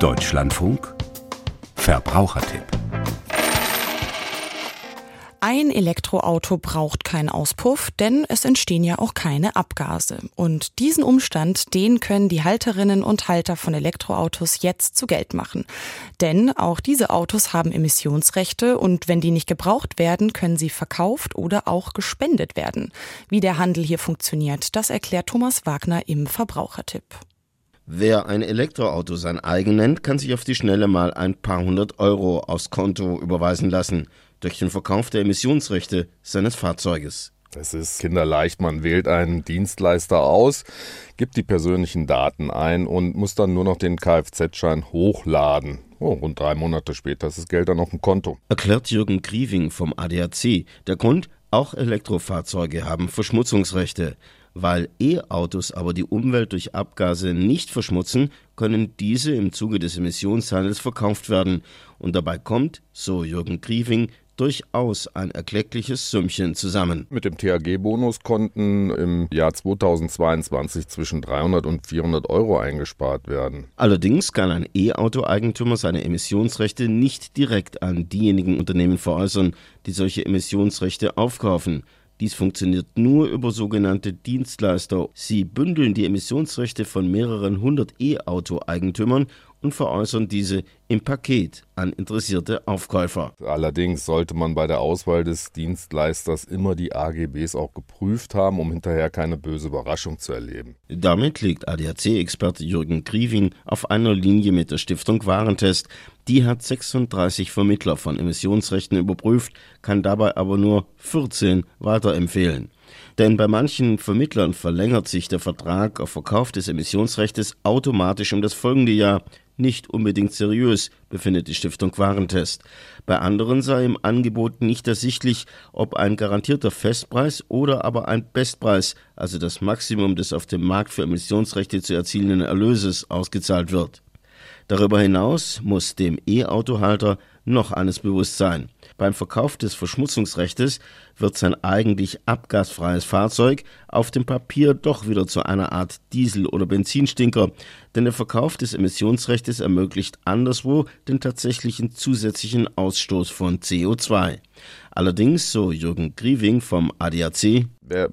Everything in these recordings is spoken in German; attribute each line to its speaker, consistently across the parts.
Speaker 1: Deutschlandfunk Verbrauchertipp
Speaker 2: ein Elektroauto braucht keinen Auspuff, denn es entstehen ja auch keine Abgase. Und diesen Umstand, den können die Halterinnen und Halter von Elektroautos jetzt zu Geld machen. Denn auch diese Autos haben Emissionsrechte und wenn die nicht gebraucht werden, können sie verkauft oder auch gespendet werden. Wie der Handel hier funktioniert, das erklärt Thomas Wagner im Verbrauchertipp.
Speaker 3: Wer ein Elektroauto sein eigen nennt, kann sich auf die Schnelle mal ein paar hundert Euro aufs Konto überweisen lassen durch den Verkauf der Emissionsrechte seines Fahrzeuges.
Speaker 4: Es ist kinderleicht, man wählt einen Dienstleister aus, gibt die persönlichen Daten ein und muss dann nur noch den Kfz-Schein hochladen. Oh, rund drei Monate später ist das Geld dann auf dem Konto.
Speaker 3: Erklärt Jürgen Krieving vom ADAC. Der Grund, auch Elektrofahrzeuge haben Verschmutzungsrechte. Weil E-Autos aber die Umwelt durch Abgase nicht verschmutzen, können diese im Zuge des Emissionshandels verkauft werden. Und dabei kommt, so Jürgen Krieving, durchaus ein erkleckliches Sümmchen zusammen.
Speaker 4: Mit dem THG-Bonus konnten im Jahr 2022 zwischen 300 und 400 Euro eingespart werden.
Speaker 3: Allerdings kann ein E-Auto-Eigentümer seine Emissionsrechte nicht direkt an diejenigen Unternehmen veräußern, die solche Emissionsrechte aufkaufen. Dies funktioniert nur über sogenannte Dienstleister. Sie bündeln die Emissionsrechte von mehreren hundert E-Auto-Eigentümern und veräußern diese im Paket an interessierte Aufkäufer.
Speaker 4: Allerdings sollte man bei der Auswahl des Dienstleisters immer die AGBs auch geprüft haben, um hinterher keine böse Überraschung zu erleben.
Speaker 3: Damit liegt ADAC-Experte Jürgen Krieving auf einer Linie mit der Stiftung Warentest. Die hat 36 Vermittler von Emissionsrechten überprüft, kann dabei aber nur 14 weiterempfehlen. Denn bei manchen Vermittlern verlängert sich der Vertrag auf Verkauf des Emissionsrechts automatisch um das folgende Jahr nicht unbedingt seriös, befindet die Stiftung Warentest. Bei anderen sei im Angebot nicht ersichtlich, ob ein garantierter Festpreis oder aber ein Bestpreis, also das Maximum des auf dem Markt für Emissionsrechte zu erzielenden Erlöses, ausgezahlt wird. Darüber hinaus muss dem E-Autohalter noch eines bewusst sein. Beim Verkauf des Verschmutzungsrechtes wird sein eigentlich abgasfreies Fahrzeug auf dem Papier doch wieder zu einer Art Diesel- oder Benzinstinker, denn der Verkauf des Emissionsrechtes ermöglicht anderswo den tatsächlichen zusätzlichen Ausstoß von CO2. Allerdings, so Jürgen Grieving vom ADAC,
Speaker 4: wer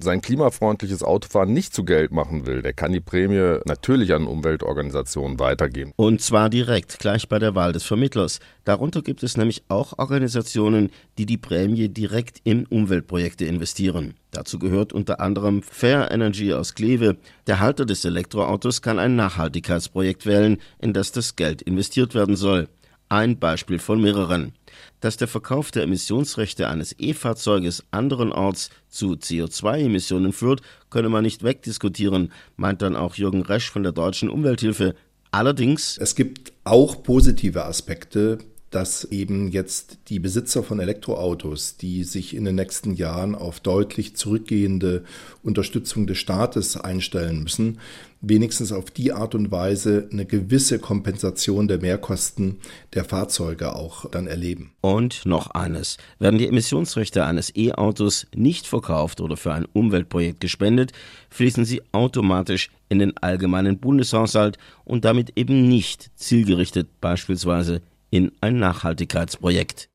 Speaker 4: sein klimafreundliches Autofahren nicht zu Geld machen will, der kann die Prämie natürlich an Umweltorganisationen weitergeben.
Speaker 3: Und zwar direkt, gleich bei der Wahl des Vermittlers. Darunter gibt es nämlich auch Organisationen, die die Prämie direkt in Umweltprojekte investieren. Dazu gehört unter anderem Fair Energy aus Kleve. Der Halter des Elektroautos kann ein Nachhaltigkeitsprojekt wählen, in das das Geld investiert werden soll. Ein Beispiel von mehreren. Dass der Verkauf der Emissionsrechte eines E-Fahrzeuges anderenorts zu CO2-Emissionen führt, könne man nicht wegdiskutieren, meint dann auch Jürgen Resch von der Deutschen Umwelthilfe. Allerdings.
Speaker 5: Es gibt auch positive Aspekte dass eben jetzt die Besitzer von Elektroautos, die sich in den nächsten Jahren auf deutlich zurückgehende Unterstützung des Staates einstellen müssen, wenigstens auf die Art und Weise eine gewisse Kompensation der Mehrkosten der Fahrzeuge auch dann erleben.
Speaker 3: Und noch eines. Werden die Emissionsrechte eines E-Autos nicht verkauft oder für ein Umweltprojekt gespendet, fließen sie automatisch in den allgemeinen Bundeshaushalt und damit eben nicht zielgerichtet beispielsweise in ein Nachhaltigkeitsprojekt.